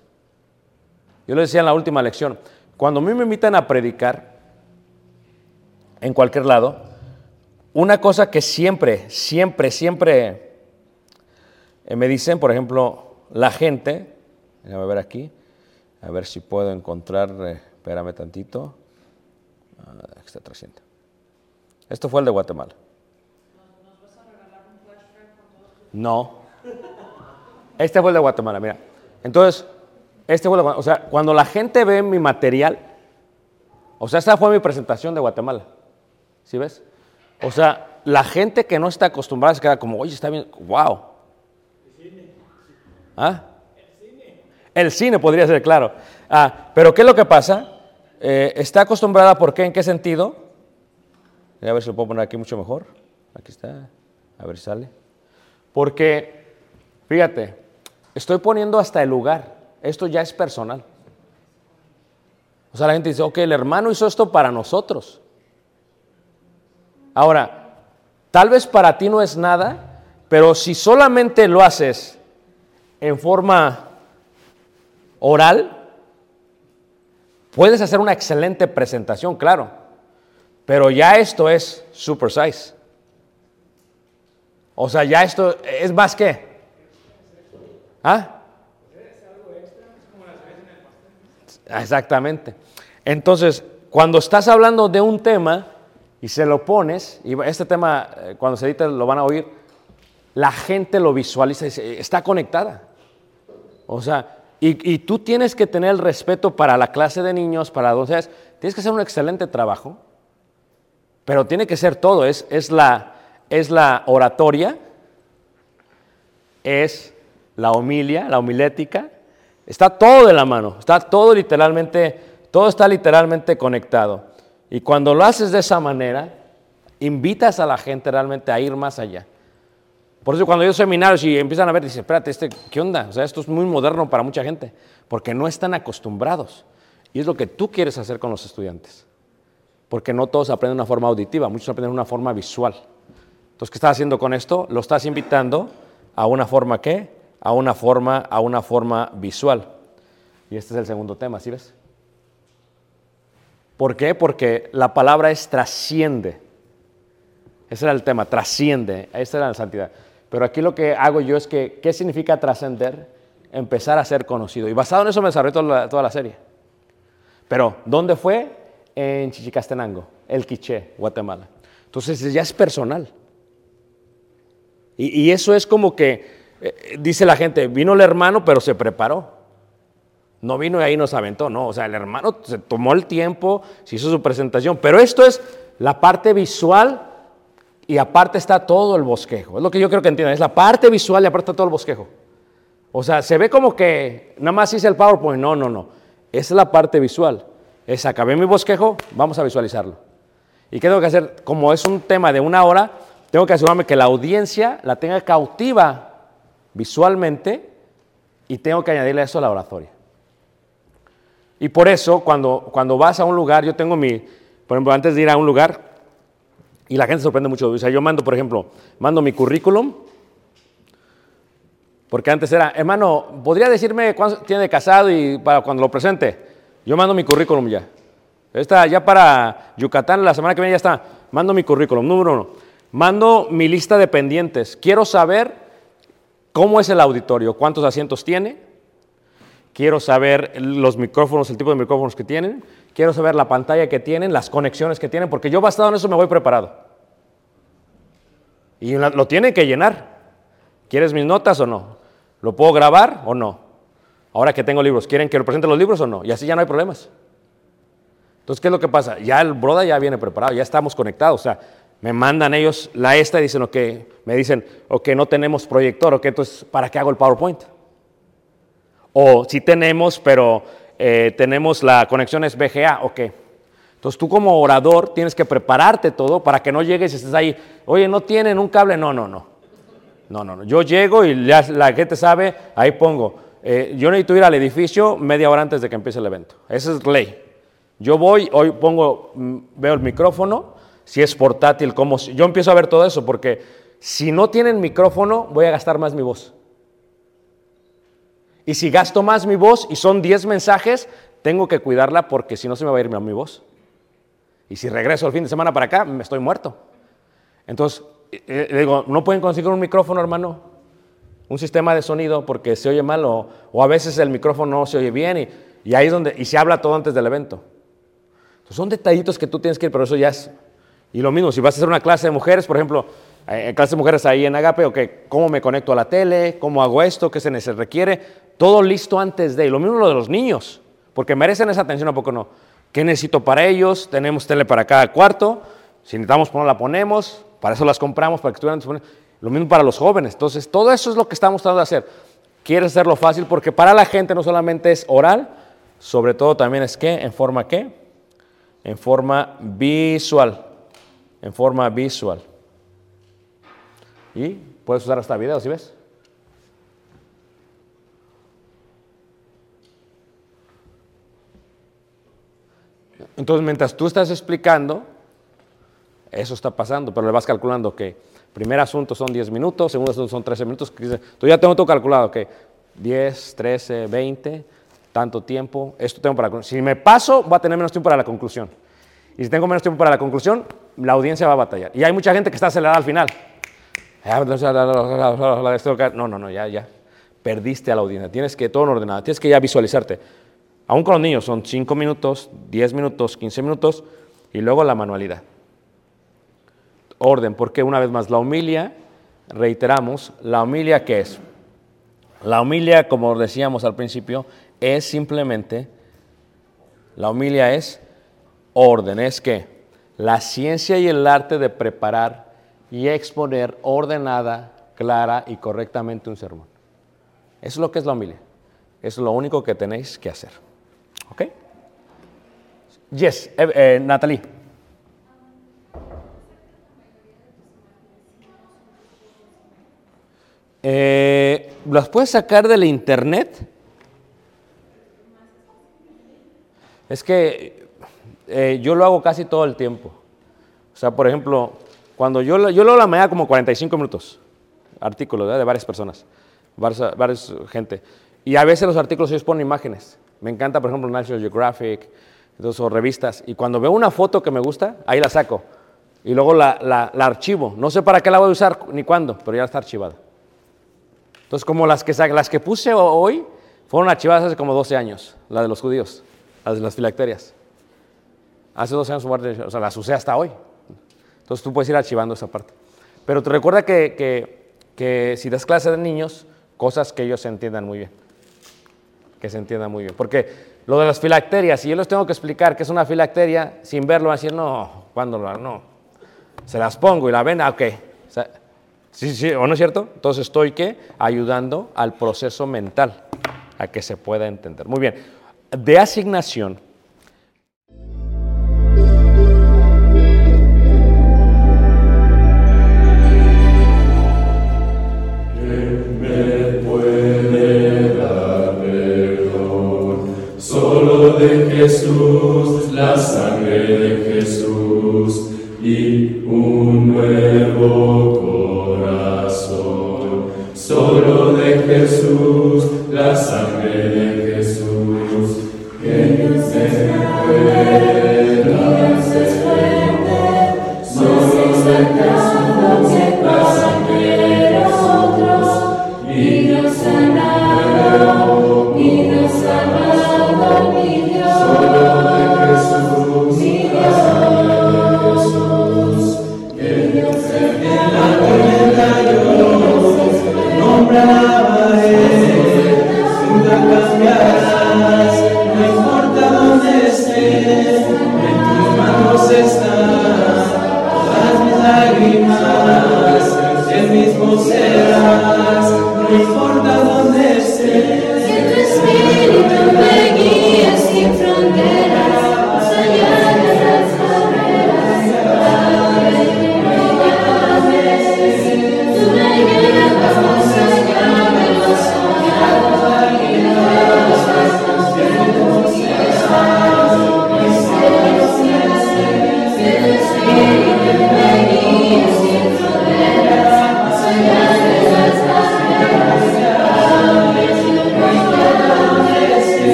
Yo le decía en la última lección, cuando a mí me invitan a predicar en cualquier lado, una cosa que siempre, siempre, siempre eh, me dicen, por ejemplo, la gente, déjame ver aquí, a ver si puedo encontrar, eh, espérame tantito, ah, está 300. Esto fue el de Guatemala. No. Este fue el de Guatemala, mira. Entonces, este fue el de Gua- O sea, cuando la gente ve mi material, o sea, esta fue mi presentación de Guatemala. ¿Sí ves? O sea, la gente que no está acostumbrada se queda como, oye, está bien, wow. ¿Ah? El cine podría ser, claro. Ah, pero ¿qué es lo que pasa? Eh, está acostumbrada, ¿por qué? ¿En qué sentido? A ver si lo puedo poner aquí mucho mejor. Aquí está. A ver si sale. Porque, fíjate, estoy poniendo hasta el lugar. Esto ya es personal. O sea, la gente dice, ok, el hermano hizo esto para nosotros. Ahora, tal vez para ti no es nada, pero si solamente lo haces en forma oral, puedes hacer una excelente presentación, claro. Pero ya esto es super size. O sea, ya esto es más que. ¿Ah? Exactamente. Entonces, cuando estás hablando de un tema y se lo pones, y este tema, eh, cuando se edita, lo van a oír, la gente lo visualiza y dice, está conectada. O sea, y, tú tienes que tener el respeto para la clase de niños, para adolescentes, tienes que hacer un excelente trabajo, pero tiene que ser todo, es, es, la, es la oratoria, es la homilia, la homilética, está todo de la mano, está todo literalmente, todo está literalmente conectado. Y cuando lo haces de esa manera, invitas a la gente realmente a ir más allá. Por eso cuando yo seminarios y empiezan a ver, dicen, espérate, este, ¿qué onda? O sea, esto es muy moderno para mucha gente, porque no están acostumbrados. Y es lo que tú quieres hacer con los estudiantes. Porque no todos aprenden de una forma auditiva, muchos aprenden de una forma visual. Entonces, ¿qué estás haciendo con esto? Lo estás invitando a una forma qué? A una forma, a una forma visual. Y este es el segundo tema, ¿sí ves? ¿Por qué? Porque la palabra es trasciende. Ese era el tema, trasciende. Esa era la santidad. Pero aquí lo que hago yo es que, ¿qué significa trascender? Empezar a ser conocido. Y basado en eso me desarrollé toda la, toda la serie. Pero, ¿dónde fue? En Chichicastenango, El Quiché, Guatemala. Entonces ya es personal. Y, y eso es como que, eh, dice la gente, vino el hermano, pero se preparó. No vino y ahí nos aventó, no. O sea, el hermano se tomó el tiempo, se hizo su presentación. Pero esto es la parte visual y aparte está todo el bosquejo. Es lo que yo creo que entiendan. Es la parte visual y aparte está todo el bosquejo. O sea, se ve como que nada más hice el PowerPoint. No, no, no. Esa es la parte visual. Es acabé mi bosquejo, vamos a visualizarlo. ¿Y qué tengo que hacer? Como es un tema de una hora, tengo que asegurarme que la audiencia la tenga cautiva visualmente y tengo que añadirle eso a la oratoria. Y por eso, cuando, cuando vas a un lugar, yo tengo mi, por ejemplo, antes de ir a un lugar, y la gente se sorprende mucho, o sea, yo mando, por ejemplo, mando mi currículum, porque antes era, hermano, ¿podría decirme cuánto tiene casado y para cuando lo presente? Yo mando mi currículum ya. Está ya para Yucatán, la semana que viene ya está. Mando mi currículum, número uno. Mando mi lista de pendientes. Quiero saber cómo es el auditorio, cuántos asientos tiene. Quiero saber los micrófonos, el tipo de micrófonos que tienen. Quiero saber la pantalla que tienen, las conexiones que tienen, porque yo basado en eso me voy preparado. Y lo tienen que llenar. ¿Quieres mis notas o no? ¿Lo puedo grabar o no? Ahora que tengo libros, ¿quieren que lo presente los libros o no? Y así ya no hay problemas. Entonces, ¿qué es lo que pasa? Ya el broda ya viene preparado, ya estamos conectados. O sea, me mandan ellos la esta y dicen, ok, me dicen, ok, no tenemos proyector, ok, entonces, ¿para qué hago el PowerPoint? O si tenemos, pero eh, tenemos la conexión es VGA, ok. Entonces tú como orador tienes que prepararte todo para que no llegues y estés ahí, oye, no tienen un cable, no, no, no. No, no, no. Yo llego y ya la gente sabe, ahí pongo. eh, yo necesito ir al edificio media hora antes de que empiece el evento. Esa es ley. Yo voy, hoy pongo, mm, veo el micrófono, si es portátil, cómo. Yo empiezo a ver todo eso porque si no tienen micrófono, voy a gastar más mi voz. Y si gasto más mi voz y son 10 mensajes, tengo que cuidarla porque si no se me va a ir mi voz. Y si regreso el fin de semana para acá, me estoy muerto. Entonces, eh, eh, digo, ¿no pueden conseguir un micrófono, hermano? Un sistema de sonido porque se oye mal o, o a veces el micrófono no se oye bien y, y ahí es donde, y se habla todo antes del evento. Entonces, son detallitos que tú tienes que ir, pero eso ya es... Y lo mismo, si vas a hacer una clase de mujeres, por ejemplo, Eh, En clase de mujeres ahí en Agape, ok, ¿cómo me conecto a la tele? ¿Cómo hago esto? ¿Qué se requiere? Todo listo antes de. Y lo mismo lo de los niños, porque merecen esa atención, ¿a poco no? ¿Qué necesito para ellos? Tenemos tele para cada cuarto. Si necesitamos ponerla, la ponemos. Para eso las compramos, para que estuvieran disponibles. Lo mismo para los jóvenes. Entonces, todo eso es lo que estamos tratando de hacer. Quieres hacerlo fácil porque para la gente no solamente es oral, sobre todo también es que, en forma qué? En forma visual. En forma visual. Y puedes usar hasta video, ¿sí ves? Entonces, mientras tú estás explicando, eso está pasando, pero le vas calculando que primer asunto son 10 minutos, segundo asunto son 13 minutos. que dice, Tú ya tengo todo calculado, que 10, 13, 20, tanto tiempo, esto tengo para... Si me paso, voy a tener menos tiempo para la conclusión. Y si tengo menos tiempo para la conclusión, la audiencia va a batallar. Y hay mucha gente que está acelerada al final. No, no, no, ya, ya. Perdiste a la audiencia. Tienes que todo en ordenado. Tienes que ya visualizarte. Aún con los niños son 5 minutos, 10 minutos, 15 minutos y luego la manualidad. Orden, porque una vez más, la homilia, reiteramos, la homilia ¿qué es? La homilia, como decíamos al principio, es simplemente, la homilia es orden, es que la ciencia y el arte de preparar y exponer ordenada, clara y correctamente un sermón. Eso es lo que es la homilia. Eso es lo único que tenéis que hacer. ¿Ok? Yes, eh, eh, Natalie. Eh, ¿Las puedes sacar del internet? Es que eh, yo lo hago casi todo el tiempo. O sea, por ejemplo, cuando yo, lo- yo leo la mañana como 45 minutos, artículos de varias personas, varias, varias gente. Y a veces los artículos ellos ponen imágenes. Me encanta, por ejemplo, National Geographic, entonces, o revistas. Y cuando veo una foto que me gusta, ahí la saco. Y luego la, archivo. No sé para qué la voy a usar ni cuándo, pero ya está archivada. Entonces, como las que, las que puse ho- hoy fueron archivadas hace como 12 años, la de los judíos, las de las filacterias. Hace 12 años, o sea, las usé hasta hoy. Entonces tú puedes ir archivando esa parte. Pero te recuerda que, que- que si das clases de niños, cosas que ellos entiendan muy bien. Que se entiendan muy bien. Porque lo de las filacterias, si yo les tengo que explicar qué es una filacteria, sin verlo, van a decir, no, ¿cuándo lo? No. Se las pongo y la ven, ah, ok. O sí, sí, ¿o no es cierto? Entonces estoy, ¿qué? Ayudando al proceso mental, a que se pueda entender. Muy bien. De asignación, Sangha.